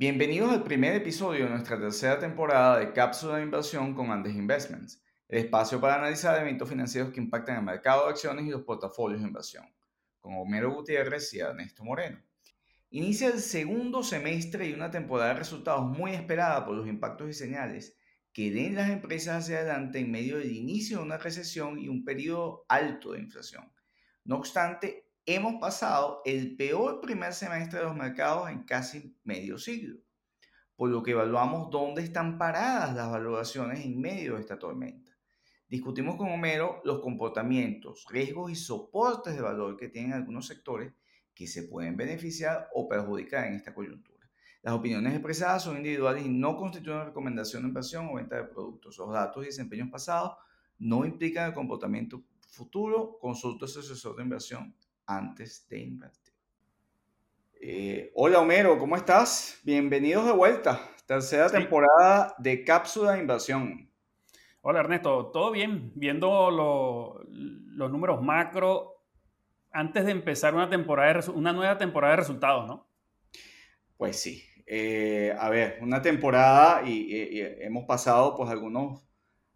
Bienvenidos al primer episodio de nuestra tercera temporada de Cápsula de Inversión con Andes Investments, el espacio para analizar eventos financieros que impactan el mercado de acciones y los portafolios de inversión, con Homero Gutiérrez y Ernesto Moreno. Inicia el segundo semestre y una temporada de resultados muy esperada por los impactos y señales que den las empresas hacia adelante en medio del inicio de una recesión y un periodo alto de inflación. No obstante, hemos pasado el peor primer semestre de los mercados en casi medio siglo, por lo que evaluamos dónde están paradas las valoraciones en medio de esta tormenta. Discutimos con Homero los comportamientos, riesgos y soportes de valor que tienen algunos sectores que se pueden beneficiar o perjudicar en esta coyuntura. Las opiniones expresadas son individuales y no constituyen recomendación de inversión o venta de productos. Los datos y desempeños pasados no implican el comportamiento futuro. Consulta a su asesor de inversión antes de invertir. Eh, hola Homero, ¿cómo estás? Bienvenidos de vuelta. Tercera temporada de Cápsula de Inversión. Hola Ernesto, ¿todo bien? Viendo los números macro antes de empezar una, temporada una nueva temporada de resultados, ¿no? Pues sí. Eh, a ver, una temporada y, hemos pasado pues algunos,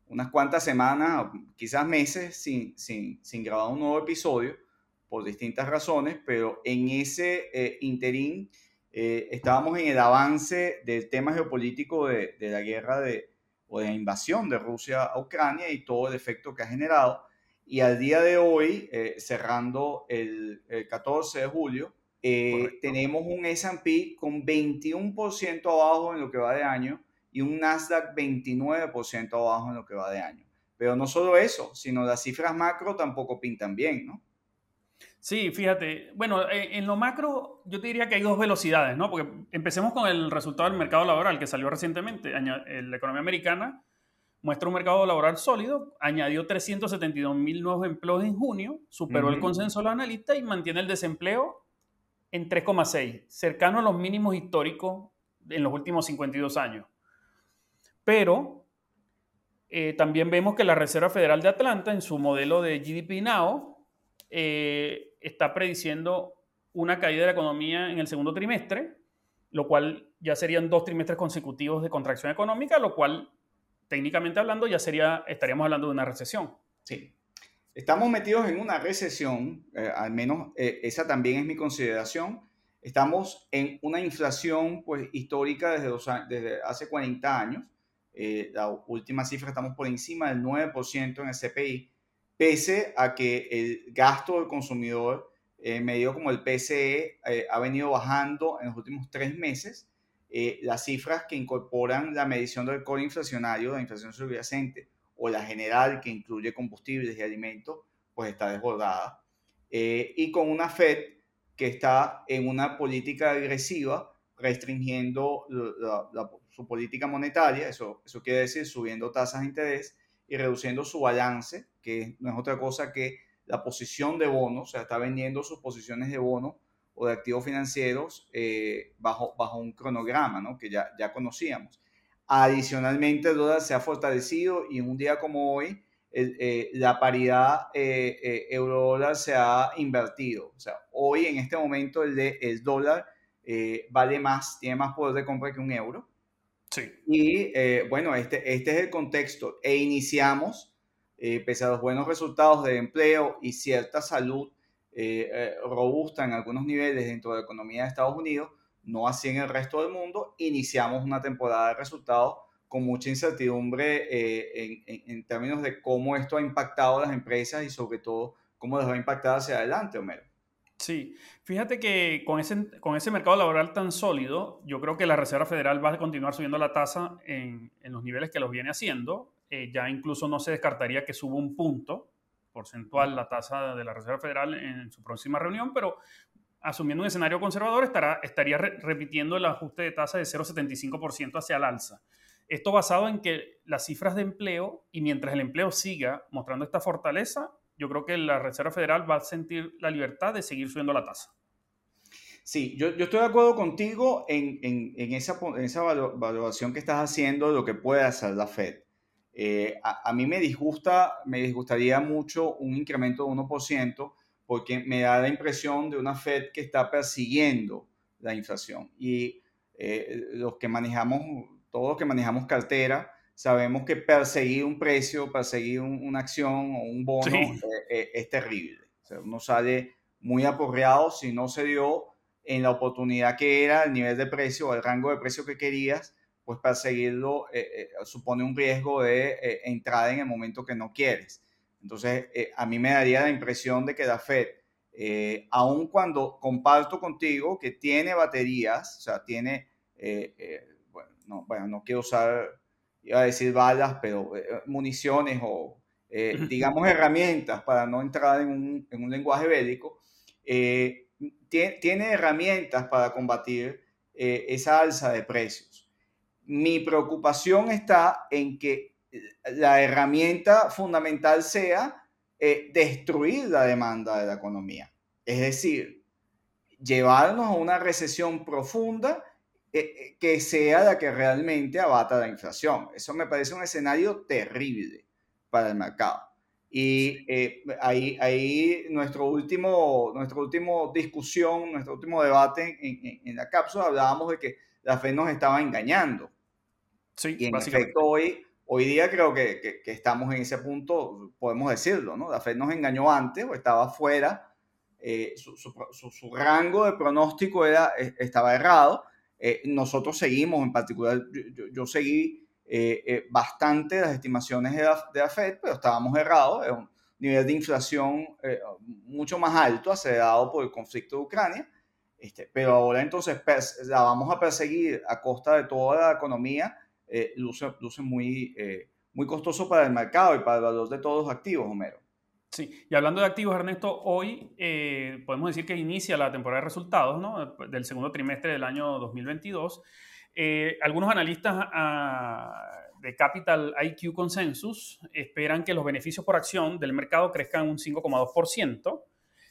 unas cuantas semanas, quizás meses sin, sin, sin grabar un nuevo episodio por distintas razones, pero en ese eh, interín eh, estábamos en el avance del tema geopolítico de, de, la guerra de, o de la invasión de Rusia a Ucrania y todo el efecto que ha generado. Y al día de hoy, eh, cerrando el, 14 de julio, tenemos un S&P con 21% abajo en lo que va de año y un Nasdaq 29% abajo en lo que va de año. Pero no solo eso, sino las cifras macro tampoco pintan bien, ¿no? Sí, fíjate, bueno, eh, en lo macro yo te diría que hay dos velocidades, ¿no? Porque empecemos con el resultado del mercado laboral que salió recientemente. La economía americana muestra un mercado laboral sólido, añadió 372 mil nuevos empleos en junio, superó el consenso de los analistas y mantiene el desempleo en 3,6, cercano a los mínimos históricos en los últimos 52 años. Pero eh, también vemos que la Reserva Federal de Atlanta, en su modelo de GDP Now, eh, está prediciendo una caída de la economía en el segundo trimestre, lo cual ya serían dos trimestres consecutivos de contracción económica, lo cual técnicamente hablando ya estaríamos hablando de una recesión. Sí. Estamos metidos en una recesión, eh, al menos eh, esa también es mi consideración. Estamos en una inflación pues, histórica desde, hace 40 años. La última cifra estamos por encima del 9% en el CPI pese a que el gasto del consumidor eh, medido como el PCE eh, ha venido bajando en los últimos tres meses, eh, las cifras que incorporan la medición del core inflacionario, la inflación subyacente, o la general que incluye combustibles y alimentos, pues está desbordada. y con una Fed que está en una política agresiva, restringiendo su política monetaria, eso, eso quiere decir subiendo tasas de interés, y reduciendo su balance, que no es otra cosa que la posición de bonos, o sea, está vendiendo sus posiciones de bonos o de activos financieros eh, bajo, bajo un cronograma, ¿no? que ya, ya conocíamos. Adicionalmente, el dólar se ha fortalecido y en un día como hoy, eh, la paridad eh, euro-dólar se ha invertido. O sea, hoy en este momento el, de, el dólar vale más, tiene más poder de compra que un euro. Y eh, bueno, este, este es el contexto. E iniciamos, eh, pese a los buenos resultados de empleo y cierta salud eh, robusta en algunos niveles dentro de la economía de Estados Unidos, no así en el resto del mundo, iniciamos una temporada de resultados con mucha incertidumbre en, en, términos de cómo esto ha impactado a las empresas y sobre todo cómo les va a impactar hacia adelante, Homero. Sí, fíjate que con ese, con ese mercado laboral tan sólido, yo creo que la Reserva Federal va a continuar subiendo la tasa en, en los niveles que los viene haciendo. Eh, ya incluso no se descartaría que suba un punto porcentual la tasa de la Reserva Federal en su próxima reunión, pero asumiendo un escenario conservador, estará, estaría repitiendo el ajuste de tasa de 0,75% hacia el alza. Esto basado en que las cifras de empleo y mientras el empleo siga mostrando esta fortaleza, yo creo que la Reserva Federal va a sentir la libertad de seguir subiendo la tasa. Sí, yo, yo estoy de acuerdo contigo en, en, en esa, esa valoración que estás haciendo de lo que puede hacer la Fed. Eh, a, a, mí me disgusta, me disgustaría mucho un incremento de 1% porque me da la impresión de una Fed que está persiguiendo la inflación. Y los que manejamos, todos los que manejamos cartera, sabemos que perseguir un precio, perseguir una acción o un bono es terrible. O sea, uno sale muy aporreado si no se dio en la oportunidad que era, el nivel de precio o el rango de precio que querías, pues perseguirlo eh, eh, supone un riesgo de eh, entrada en el momento que no quieres. Entonces, a mí me daría la impresión de que la Fed, aun cuando comparto contigo que tiene baterías, o sea, tiene, bueno, no, bueno, no quiero usar, iba a decir balas, pero municiones o, digamos, herramientas para no entrar en un, en un lenguaje bélico, tiene, herramientas para combatir eh, esa alza de precios. Mi preocupación está en que la herramienta fundamental sea eh, destruir la demanda de la economía. Es decir, llevarnos a una recesión profunda eh, que sea la que realmente abata la inflación. Eso me parece un escenario terrible para el mercado. Y eh, ahí, ahí nuestro último, nuestra último discusión, nuestro último debate en, en, la cápsula, hablábamos de que la Fed nos estaba engañando. Sí, y en efecto, hoy, hoy día creo que, que, estamos en ese punto, podemos decirlo, ¿no? La Fed nos engañó antes o estaba fuera, eh, su, su, su, rango de pronóstico era, e, estaba errado. Eh, nosotros seguimos, en particular, yo, yo seguí eh, eh, bastante las estimaciones de la, Fed, pero estábamos errados, es un nivel de inflación eh, mucho más alto acelerado por el conflicto de Ucrania, este, pero ahora entonces la vamos a perseguir a costa de toda la economía, luce, luce muy, muy costoso para el mercado y para el valor de todos los activos, Homero. Sí, y hablando de activos, Ernesto, hoy podemos decir que inicia la temporada de resultados ¿no? del segundo trimestre del año 2022 eh, algunos analistas ah, de Capital IQ Consensus esperan que los beneficios por acción del mercado crezcan un 5,2%,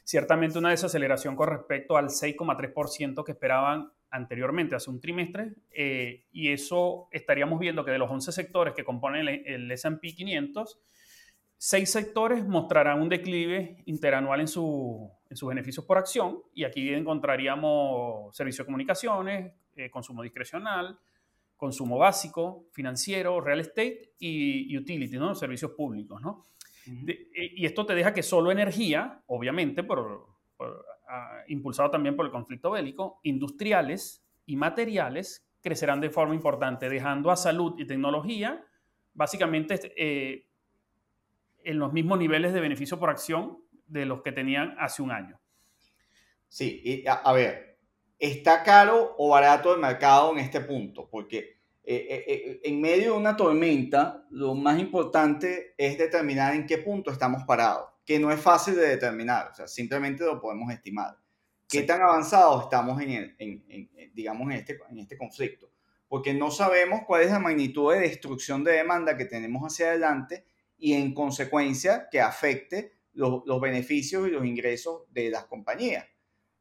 ciertamente una desaceleración con respecto al 6,3% que esperaban anteriormente, hace un trimestre, eh, y eso estaríamos viendo que de los 11 sectores que componen el, el S&P 500, seis sectores mostrarán un declive interanual en, su, en sus beneficios por acción, y aquí encontraríamos servicios de comunicaciones, eh, consumo discrecional, consumo básico, financiero, real estate y utility, ¿no? servicios públicos. ¿no? Eh, y esto te deja que solo energía, obviamente, por, ah, impulsado también por el conflicto bélico, industriales y materiales crecerán de forma importante, dejando a salud y tecnología básicamente eh, en los mismos niveles de beneficio por acción de los que tenían hace un año. Sí, y a ver, ¿Está caro o barato el mercado en este punto? Porque eh, eh, eh, en medio de una tormenta, lo más importante es determinar en qué punto estamos parados, que no es fácil de determinar, o sea, simplemente lo podemos estimar. ¿Qué tan avanzados estamos en, digamos, en este, en este conflicto? Porque no sabemos cuál es la magnitud de destrucción de demanda que tenemos hacia adelante y en consecuencia que afecte los, los beneficios y los ingresos de las compañías.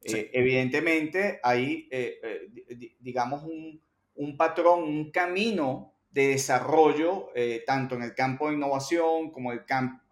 Eh, evidentemente hay, eh, eh, digamos, un, un, patrón, un camino de desarrollo, tanto en el campo de innovación como en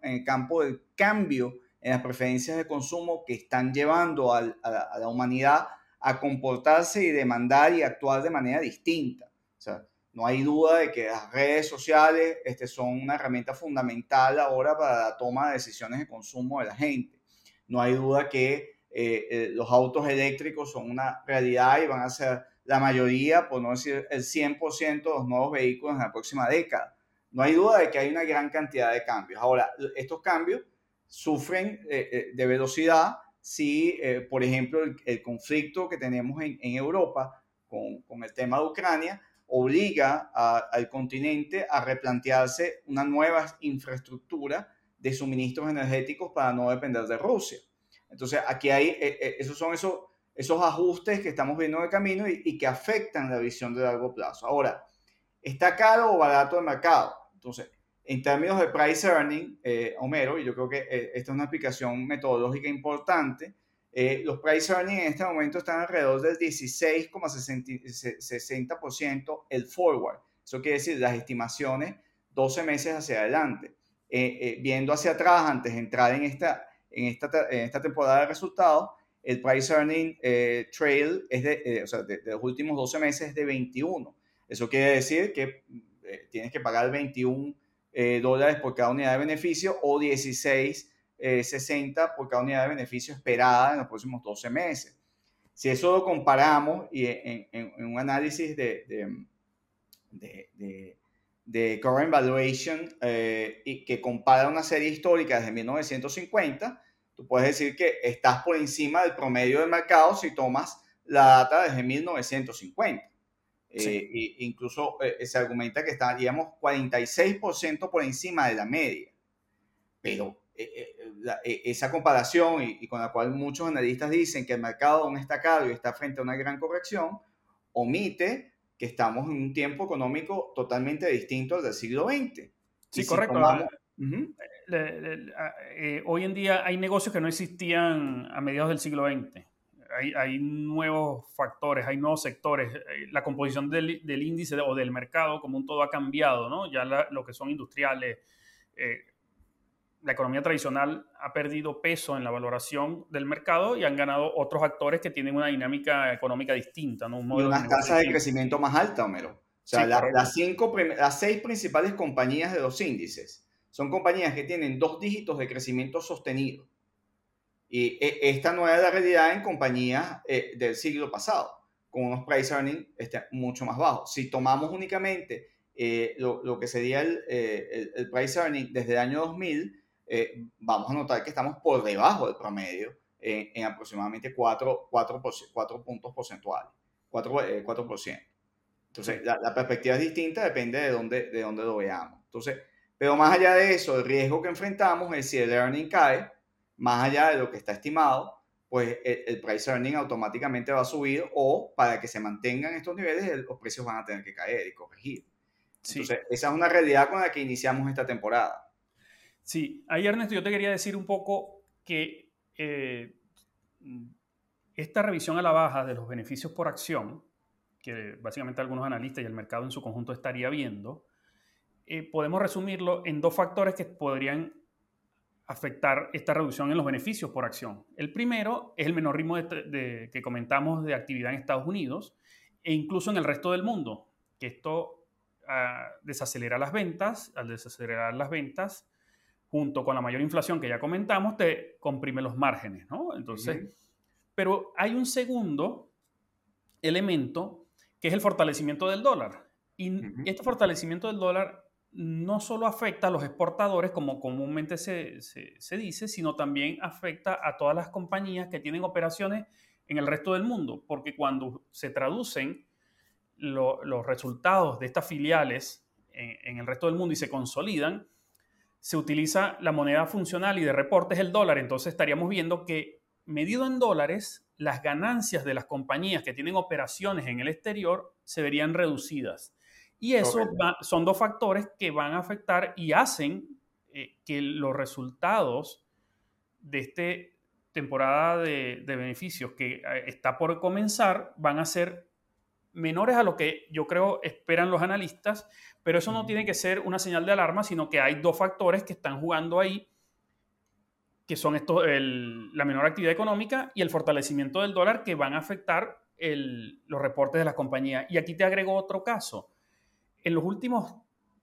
el campo del cambio en las preferencias de consumo que están llevando a, la, humanidad a comportarse y demandar y actuar de manera distinta. O sea, no hay duda de que las redes sociales este, son una herramienta fundamental ahora para la toma de decisiones de consumo de la gente. No hay duda que eh, eh, los autos eléctricos son una realidad y van a ser la mayoría, por no decir el 100% de los nuevos vehículos en la próxima década. No hay duda de que hay una gran cantidad de cambios. Ahora, estos cambios sufren eh, de velocidad si, por ejemplo, el, conflicto que tenemos en, en Europa con, con, el tema de Ucrania obliga al continente a replantearse una nueva infraestructura de suministros energéticos para no depender de Rusia. Entonces, aquí hay, eh, eh, esos son esos, esos ajustes que estamos viendo en el camino y, que afectan la visión de largo plazo. Ahora, ¿está caro o barato el mercado? Entonces, en términos de price earning, eh, Homero, y yo creo que esta es una explicación metodológica importante, los price earning en este momento están alrededor del 16,60% el forward. Eso quiere decir las estimaciones 12 meses hacia adelante. viendo hacia atrás, antes de entrar en esta, en esta, en esta temporada de resultados, el price earning eh, trail es de, eh, o sea, de, los últimos 12 meses es de 21. Eso quiere decir que eh, tienes que pagar 21 dólares por cada unidad de beneficio o 16.60 por cada unidad de beneficio esperada en los próximos 12 meses. Si eso lo comparamos y en, un análisis de, de, de, current valuation y que compara una serie histórica desde 1950, tú puedes decir que estás por encima del promedio del mercado si tomas la data desde 1950. Eh, incluso eh, se argumenta que estaríamos 46% por encima de la media. Pero eh, esa comparación y, con la cual muchos analistas dicen que el mercado aún está caro y está frente a una gran corrección, omite que estamos en un tiempo económico totalmente distinto al del siglo XX. Sí, correcto. Eh, hoy en día hay negocios que no existían a mediados del siglo XX. Hay, nuevos factores, hay nuevos sectores. Eh, la composición del, índice o del mercado como un todo ha cambiado, ¿no? Ya lo que son industriales, eh, la economía tradicional ha perdido peso en la valoración del mercado y han ganado otros actores que tienen una dinámica económica distinta, ¿no? y unas tasas de crecimiento más altas, Homero. O sea, las, cinco, las seis principales compañías de los índices son compañías que tienen dos dígitos de crecimiento sostenido. Y e, esta no es la realidad en compañías eh, del siglo pasado, con unos price earnings este, mucho más bajos. Si tomamos únicamente eh, lo, que sería eh, el, price earning desde el año 2000, vamos a notar que estamos por debajo del promedio en, aproximadamente 4, 4, 4, puntos porcentuales, 4, 4%. Entonces, la, la, perspectiva es distinta, depende de dónde, de dónde lo veamos. Entonces, pero más allá de eso, el riesgo que enfrentamos es si el earning cae, más allá de lo que está estimado, pues el, price earning automáticamente va a subir o para que se mantengan estos niveles, los precios van a tener que caer y corregir. Entonces, esa es una realidad con la que iniciamos esta temporada. Sí, ahí Ernesto, yo te quería decir un poco que eh, esta revisión a la baja de los beneficios por acción, que básicamente algunos analistas y el mercado en su conjunto estaría viendo, eh, podemos resumirlo en dos factores que podrían afectar esta reducción en los beneficios por acción. El primero es el menor ritmo de, que comentamos de actividad en Estados Unidos e incluso en el resto del mundo, que esto ah, desacelera las ventas, al desacelerar las ventas, junto con la mayor inflación que ya comentamos, te comprime los márgenes, ¿no? Entonces, pero hay un segundo elemento que es el fortalecimiento del dólar. Y este fortalecimiento del dólar no solo afecta a los exportadores, como comúnmente se, dice, sino también afecta a todas las compañías que tienen operaciones en el resto del mundo, porque cuando se traducen los resultados de estas filiales en, el resto del mundo y se consolidan, se utiliza la moneda funcional y de reportes el dólar, entonces estaríamos viendo que medido en dólares, las ganancias de las compañías que tienen operaciones en el exterior se verían reducidas. Y eso son dos factores que van a afectar y hacen eh, que los resultados de esta temporada de, beneficios que eh, está por comenzar van a ser menores a lo que yo creo esperan los analistas, pero eso no tiene que ser una señal de alarma, sino que hay dos factores que están jugando ahí, que son esto, la menor actividad económica y el fortalecimiento del dólar que van a afectar los reportes de las compañías. Y aquí te agrego otro caso en los últimos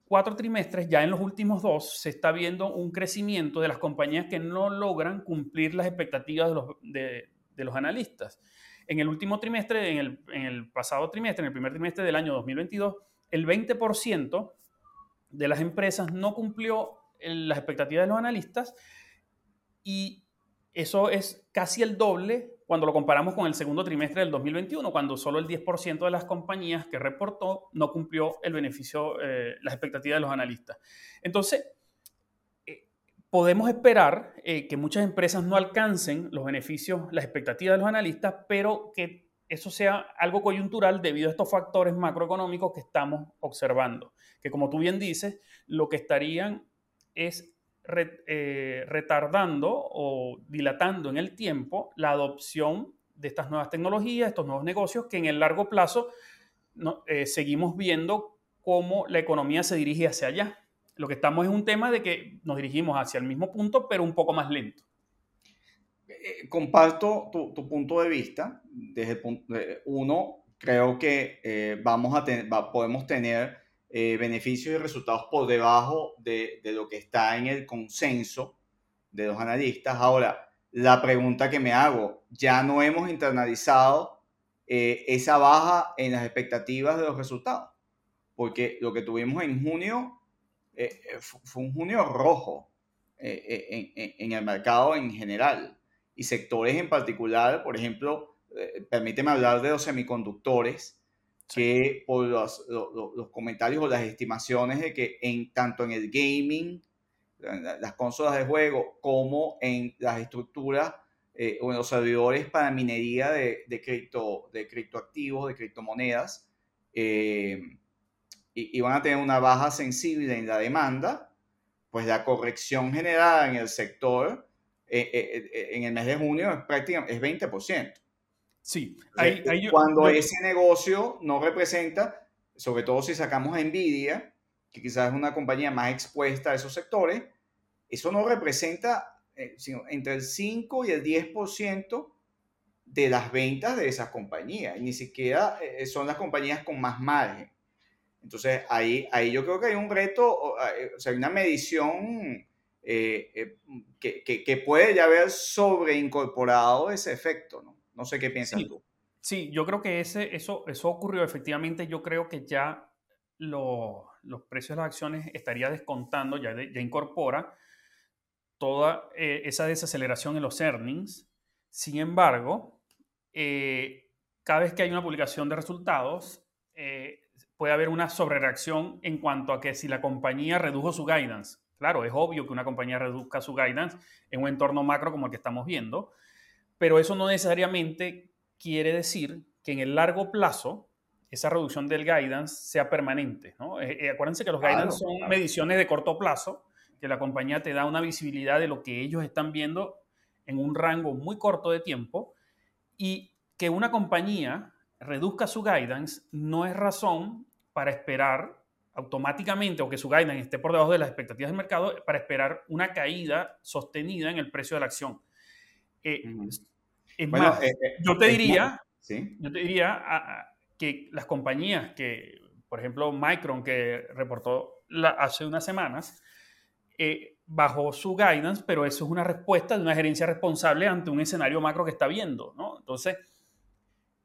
cuatro trimestres, ya en los últimos dos, se está viendo un crecimiento de las compañías que no logran cumplir las expectativas de los, analistas. En el último trimestre, en el, en el, pasado trimestre, en el primer trimestre del año 2022, el 20% de las empresas no cumplió las expectativas de los analistas y eso es casi el doble cuando lo comparamos con el segundo trimestre del 2021, cuando solo el 10% de las compañías que reportó no cumplió el beneficio, eh, las expectativas de los analistas. Entonces, eh, podemos esperar eh, que muchas empresas no alcancen los beneficios, las expectativas de los analistas, pero que eso sea algo coyuntural debido a estos factores macroeconómicos que estamos observando, que como tú bien dices, lo que estarían es eh, retardando o dilatando en el tiempo la adopción de estas nuevas tecnologías, estos nuevos negocios, que en el largo plazo eh, seguimos viendo cómo la economía se dirige hacia allá. Lo que estamos es un tema de que nos dirigimos hacia el mismo punto, pero un poco más lento. eh, comparto tu, punto de vista. Desde el punto uno, creo que eh, vamos a podemos tener eh, beneficios y resultados por debajo de, de, lo que está en el consenso de los analistas. Ahora, la pregunta que me hago, ya no hemos internalizado esa baja en las expectativas de los resultados, porque lo que tuvimos en junio fue un junio rojo en, en el mercado en general y sectores en particular, por ejemplo, eh, permíteme hablar de los semiconductores, que por los, los, comentarios o las estimaciones de que en, tanto en el gaming, las consolas de juego, como en las estructuras eh, o en los servidores para minería de, de, cripto, de criptoactivos, de criptomonedas, eh, y, y, van a tener una baja sensible en la demanda, pues la corrección generada en el sector eh, eh, eh, en el mes de junio es prácticamente es 20%. Sí, cuando ese negocio no representa, sobre todo si sacamos a Nvidia, que quizás es una compañía más expuesta a esos sectores, eso no representa sino entre el 5 y el 10% de las ventas de esas compañías, y ni siquiera son las compañías con más margen. Entonces, ahí, ahí yo creo que hay un reto, o sea, hay una medición eh, eh, que, que, puede ya haber sobreincorporado ese efecto, ¿no? No sé qué piensas sí, tú. Sí, yo creo que ese, eso, eso ocurrió efectivamente. Yo creo que ya lo, los precios de las acciones estaría descontando, ya, ya incorpora toda eh, esa desaceleración en los earnings. Sin embargo, cada vez que hay una publicación de resultados, puede haber una sobrereacción en cuanto a que si la compañía redujo su guidance, Claro, es obvio que una compañía reduzca su guidance en un entorno macro como el que estamos viendo, pero eso no necesariamente quiere decir que en el largo plazo esa reducción del guidance sea permanente. ¿no? Eh, eh, acuérdense que los guidance son mediciones de corto plazo, que la compañía te da una visibilidad de lo que ellos están viendo en un rango muy corto de tiempo y que una compañía reduzca su guidance no es razón para esperar automáticamente o que su guidance esté por debajo de las expectativas del mercado para esperar una caída sostenida en el precio de la acción. Eh, es más, eh, eh, yo te diría, yo te diría que las compañías que, por ejemplo, Micron, que reportó hace unas semanas, bajó su guidance, pero eso es una respuesta de una gerencia responsable ante un escenario macro que está viendo, ¿no? Entonces,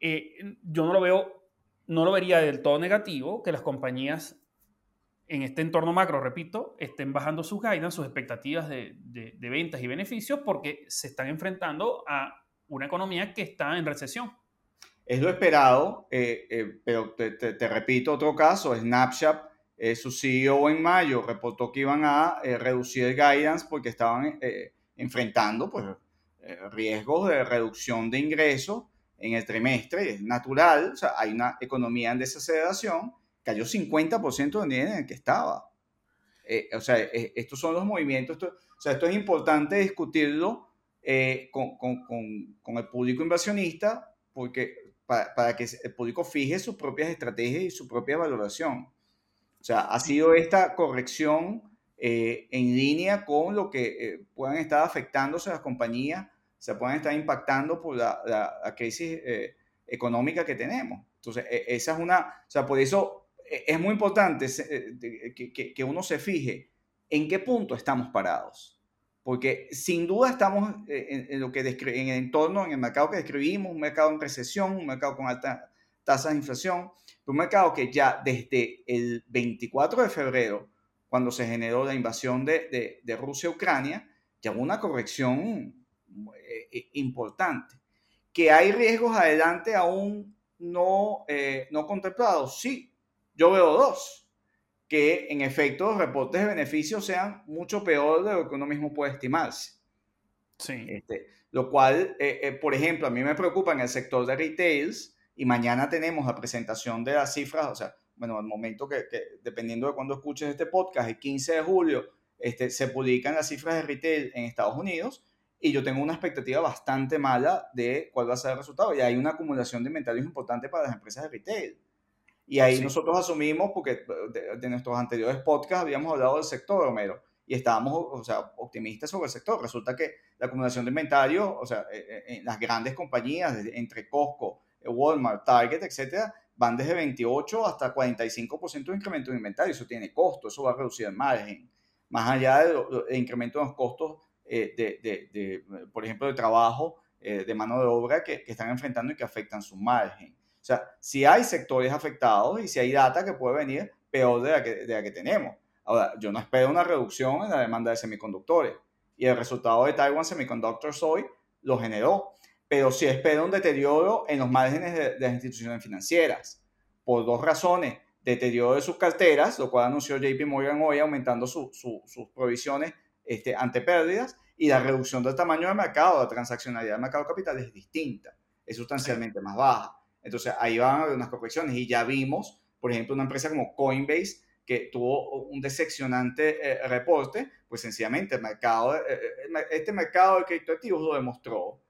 yo no lo veo, no lo vería del todo negativo que las compañías en este entorno macro, repito, estén bajando sus guidance, sus expectativas de, de, ventas y beneficios porque se están enfrentando a una economía que está en recesión. Es lo esperado, eh, eh, pero te, te, repito otro caso, Snapchat, eh, su CEO en mayo reportó que iban a reducir el guidance porque estaban enfrentando pues, riesgos de reducción de ingresos en el trimestre, es natural, o sea, hay una economía en desaceleración, cayó 50% del nivel en el que estaba. Eh, o sea, eh, estos son los movimientos, o sea, esto es importante discutirlo eh, con, con, con, el público inversionista porque para, que el público fije sus propias estrategias y su propia valoración. O sea, ha sido esta corrección en línea con lo que puedan estar afectándose las compañías, se puedan estar impactando por la, la, la crisis económica que tenemos. Entonces, e, esa es una, o sea, por eso e, es muy importante eh, que, uno se fije en qué punto estamos parados. Porque sin duda estamos en, lo que en el entorno, en el mercado que describimos, un mercado en recesión, un mercado con alta tasa de inflación, un mercado que ya desde el 24 de febrero, cuando se generó la invasión de, de, Rusia a Ucrania, ya hubo una corrección eh, eh, importante. ¿Que hay riesgos adelante aún no, no contemplados? Sí, yo veo dos, que en efecto los reportes de beneficios sean mucho peor de lo que uno mismo puede estimarse. Sí. Este, lo cual, eh, eh, por ejemplo, a mí me preocupa en el sector de retails y mañana tenemos la presentación de las cifras, o sea, bueno, al momento que, dependiendo de cuándo escuches este podcast, el 15 de julio, este, se publican las cifras de retail en Estados Unidos y yo tengo una expectativa bastante mala de cuál va a ser el resultado y hay una acumulación de inventarios importante para las empresas de retail. Y ahí nosotros asumimos, porque de, nuestros anteriores podcasts habíamos hablado del sector, Romero, y estábamos o sea, optimistas sobre el sector. Resulta que la acumulación de inventario, o sea, eh, eh, en las grandes compañías, entre Costco, Walmart, Target, etcétera, van desde 28 hasta 45% de incremento de inventario. Eso tiene costo, eso va a reducir el margen. Más allá del incremento de los costos de, de, de, por ejemplo, de trabajo, de mano de obra que, que están enfrentando y que afectan su margen. O sea, si hay sectores afectados y si hay data que puede venir peor de la que, de la que tenemos. Ahora, yo no espero una reducción en la demanda de semiconductores y el resultado de Taiwan Semiconductors hoy lo generó, pero sí espero un deterioro en los márgenes de, las instituciones financieras por dos razones. Deterioro de sus carteras, lo cual anunció JP Morgan hoy aumentando sus provisiones este, ante pérdidas y la reducción del tamaño del mercado, la transaccionalidad del mercado de capital es distinta, es sustancialmente más baja. Entonces ahí van unas correcciones y ya vimos, por ejemplo, una empresa como Coinbase que tuvo un decepcionante eh, reporte, pues sencillamente el mercado, eh, eh, este mercado de criptoactivos lo demostró.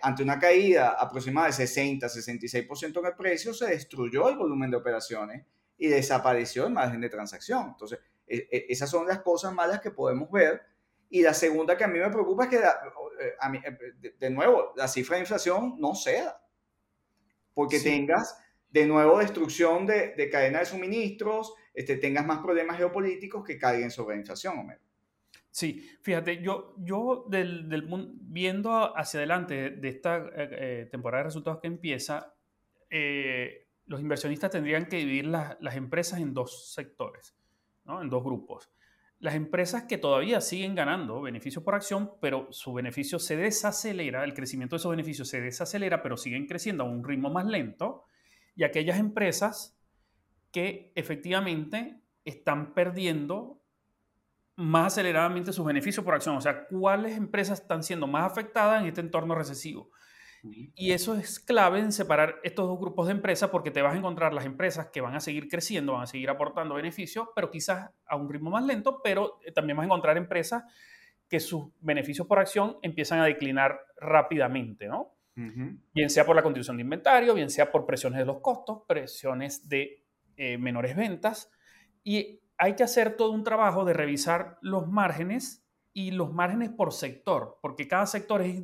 ante una caída aproximada de 60-66% en el precio, se destruyó el volumen de operaciones y desapareció el margen de transacción. Entonces, e, e, esas son las cosas malas que podemos ver. Y la segunda que a mí me preocupa es que, a mí, de nuevo, la cifra de inflación no sea porque tengas de nuevo destrucción de, de cadena de suministros, este, tengas más problemas geopolíticos que caigan sobre la inflación, Homero. Sí, fíjate, yo, yo del, del, viendo hacia adelante de esta eh, eh, temporada de resultados que empieza, eh, los inversionistas tendrían que dividir las empresas en dos sectores, ¿no? en dos grupos. Las empresas que todavía siguen ganando beneficios por acción, pero su beneficio se desacelera, el crecimiento de esos beneficios se desacelera, pero siguen creciendo a un ritmo más lento, y aquellas empresas que efectivamente están perdiendo más aceleradamente sus beneficios por acción. O sea, cuáles empresas están siendo más afectadas en este entorno recesivo. Y eso es clave en separar estos dos grupos de empresas porque te vas a encontrar las empresas que van a seguir creciendo, van a seguir aportando beneficios, pero quizás a un ritmo más lento, pero eh, también vas a encontrar empresas que sus beneficios por acción empiezan a declinar rápidamente, ¿no? Bien sea por la condición de inventario, bien sea por presiones de los costos, presiones de eh, menores ventas. Y hay que hacer todo un trabajo de revisar los márgenes y los márgenes por sector, porque cada sector es,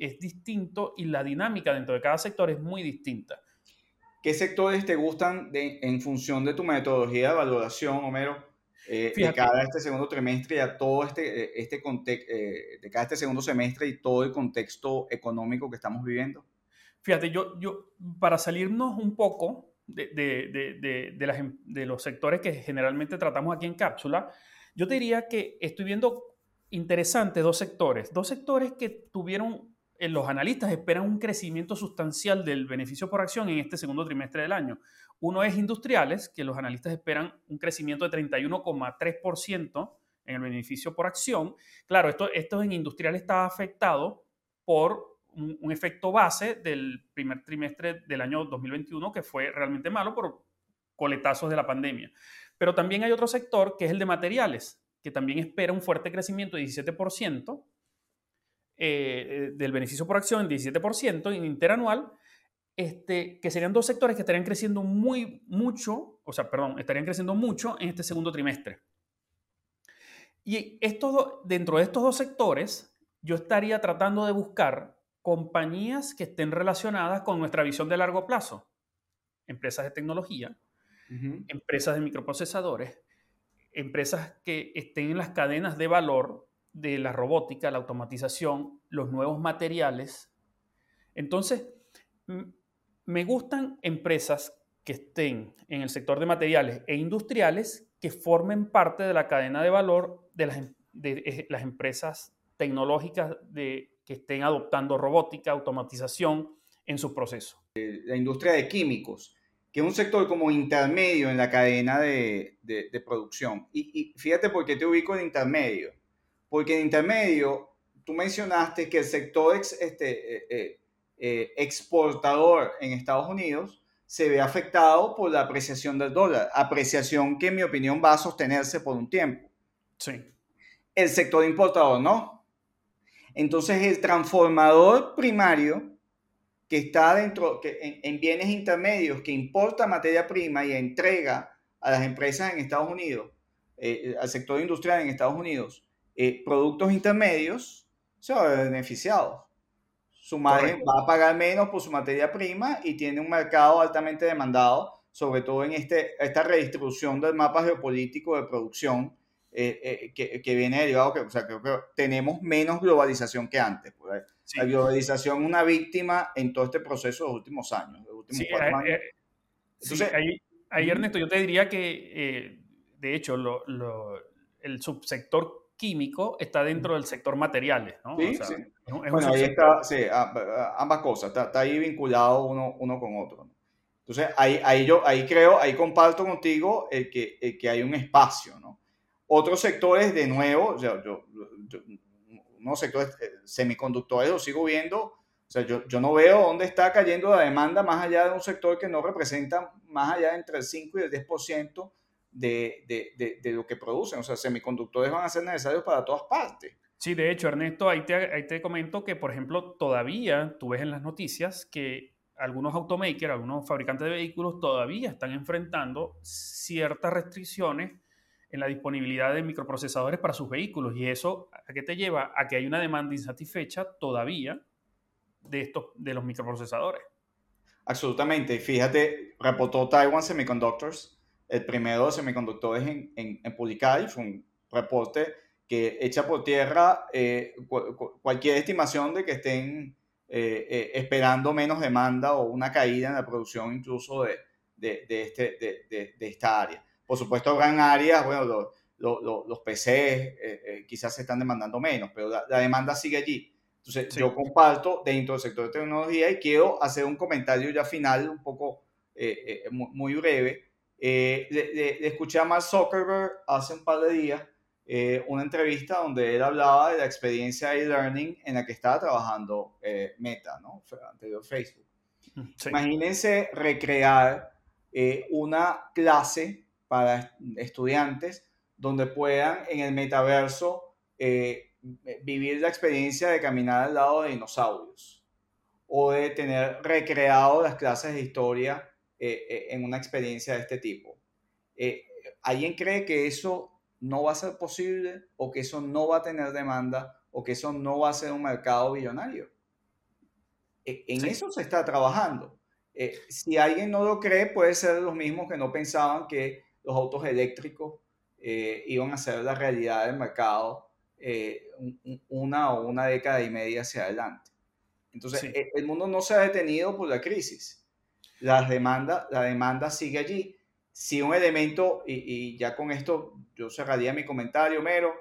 es distinto y la dinámica dentro de cada sector es muy distinta. ¿Qué sectores te gustan en función de tu metodología de valoración, Homero? Eh, de cada este segundo trimestre y a todo este, eh, este contexto, eh, de cada este segundo semestre y todo el contexto económico que estamos viviendo? Fíjate, yo, yo para salirnos un poco de, de, de, de, las, em, de los sectores que generalmente tratamos aquí en cápsula, yo te diría que estoy viendo interesantes dos sectores, dos sectores que tuvieron, los analistas esperan un crecimiento sustancial del beneficio por acción en este segundo trimestre del año. Uno es industriales, que los analistas esperan un crecimiento de 31,3% en el beneficio por acción. Claro, esto, esto en industrial está afectado por un, efecto base del primer trimestre del año 2021 que fue realmente malo por coletazos de la pandemia. Pero también hay otro sector que es el de materiales, que también espera un fuerte crecimiento de 17% eh, del beneficio por acción, 17% interanual, este, que serían dos sectores que estarían creciendo muy, mucho, o sea, perdón, estarían creciendo mucho en este segundo trimestre. Y esto, dentro de estos dos sectores, yo estaría tratando de buscar compañías que estén relacionadas con nuestra visión de largo plazo. Empresas de tecnología, empresas de microprocesadores, empresas que estén en las cadenas de valor de la robótica, la automatización, los nuevos materiales. Entonces, me gustan empresas que estén en el sector de materiales e industriales que formen parte de la cadena de valor de las, em, las empresas tecnológicas que estén adoptando robótica, automatización en su proceso. Eh, la industria de químicos, que es un sector como intermedio en la cadena de, de, producción. Y, y, fíjate por qué te ubico en intermedio. Porque en intermedio, tú mencionaste que el sector este, eh, eh, eh, exportador en Estados Unidos se ve afectado por la apreciación del dólar, apreciación que en mi opinión va a sostenerse por un tiempo. Sí. El sector importador no. Entonces el transformador primario que está dentro, que en, bienes intermedios, que importa materia prima y entrega a las empresas en Estados Unidos, eh, al sector industrial en Estados Unidos, eh, productos intermedios, se va a ver beneficiado. Su margen va a pagar menos por su materia prima y tiene un mercado altamente demandado, sobre todo en este, esta redistribución del mapa geopolítico de producción que, que, viene derivado, que, o sea, creo que tenemos menos globalización que antes. Pues, la globalización es una víctima en todo este proceso de los últimos años. Los últimos cuatro años. Entonces, ahí, Ernesto, yo te diría que de hecho, el subsector químico está dentro del sector materiales, ¿no? Sí, sí. bueno, ahí está, sí, ambas cosas, está, ahí vinculado uno, uno con otro. Entonces, ahí, ahí yo ahí creo, ahí comparto contigo el que, que hay un espacio, ¿no? Otros sectores, de nuevo, yo, yo, unos sectores eh, semiconductores los sigo viendo, o sea, yo, yo no veo dónde está cayendo la demanda más allá de un sector que no representa más allá de entre el 5 y el 10% de, de, de, lo que producen. O sea, semiconductores van a ser necesarios para todas partes. Sí, de hecho, Ernesto, ahí te, ahí te comento que, por ejemplo, todavía tú ves en las noticias que algunos automakers, algunos fabricantes de vehículos todavía están enfrentando ciertas restricciones en la disponibilidad de microprocesadores para sus vehículos. ¿Y eso a qué te lleva? A que hay una demanda insatisfecha todavía de, estos, de los microprocesadores. Absolutamente. Fíjate, reportó Taiwan Semiconductors el primero de semiconductores en, en, publicar y fue un reporte que echa por tierra eh, cualquier estimación de que estén eh, eh, esperando menos demanda o una caída en la producción incluso de, de, de este, de, de, esta área. Por supuesto, habrán áreas, bueno, los, los, los PCs quizás se están demandando menos, pero la, demanda sigue allí. Entonces, yo comparto dentro del sector de tecnología y quiero hacer un comentario ya final, un poco muy breve, eh, le, escuché a Mark Zuckerberg hace un par de días eh, una entrevista donde él hablaba de la experiencia de e-learning en la que estaba trabajando eh, Meta, ¿no? anterior Facebook. Imagínense recrear eh, una clase para estudiantes donde puedan en el metaverso vivir la experiencia de caminar al lado de dinosaurios o de tener recreado las clases de historia eh, eh, en una experiencia de este tipo. Eh, ¿Alguien cree que eso no va a ser posible o que eso no va a tener demanda o que eso no va a ser un mercado billonario? E, en eso se está trabajando. si alguien no lo cree, puede ser los mismos que no pensaban que los autos eléctricos iban a ser la realidad del mercado una o una década y media hacia adelante. Entonces, e, el mundo no se ha detenido por la crisis la demanda, la demanda sigue allí. Si un elemento, y, ya con esto yo cerraría mi comentario, Mero,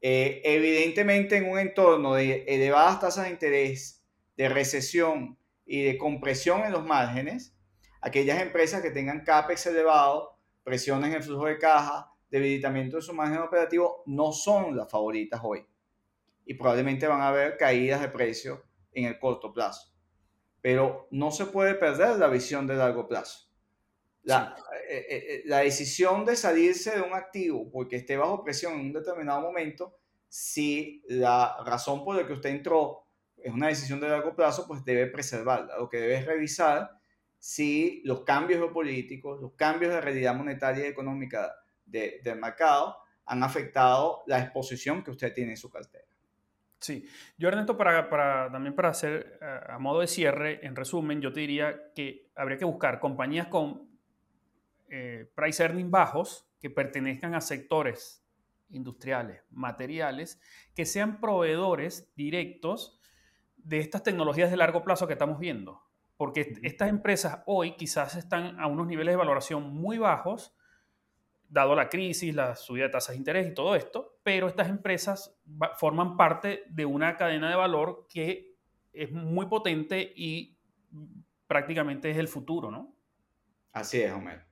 eh, evidentemente en un entorno de elevadas tasas de interés, de recesión y de compresión en los márgenes, aquellas empresas que tengan CAPEX elevado, presiones en el flujo de caja, debilitamiento de su margen operativo, no son las favoritas hoy. Y probablemente van a haber caídas de precio en el corto plazo pero no se puede perder la visión de largo plazo. La, eh, eh, eh, la, decisión de salirse de un activo porque esté bajo presión en un determinado momento, si la razón por la que usted entró es una decisión de largo plazo, pues debe preservarla. Lo que debe es revisar si los cambios geopolíticos, los cambios de realidad monetaria y económica del mercado han afectado la exposición que usted tiene en su cartera. Sí, yo Ernesto, para, para, también para hacer a modo de cierre, en resumen, yo te diría que habría que buscar compañías con eh, price earning bajos que pertenezcan a sectores industriales, materiales, que sean proveedores directos de estas tecnologías de largo plazo que estamos viendo. Porque estas empresas hoy quizás están a unos niveles de valoración muy bajos, dado la crisis, la subida de tasas de interés y todo esto, pero estas empresas forman parte de una cadena de valor que es muy potente y prácticamente es el futuro, ¿no? Así es, Homer.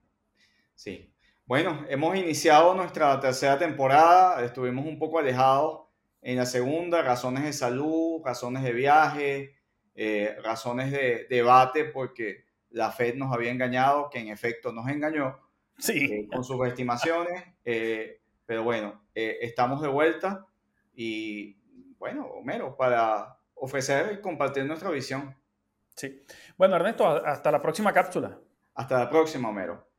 Sí. Bueno, hemos iniciado nuestra tercera temporada, estuvimos un poco alejados en la segunda, razones de salud, razones de viaje, eh, razones de debate, porque la Fed nos había engañado, que en efecto nos engañó sí. Eh, con sus estimaciones. Eh, pero bueno, estamos de vuelta y bueno, Homero, para ofrecer y compartir nuestra visión. Sí. Bueno, Ernesto, hasta la próxima cápsula. Hasta la próxima, Homero.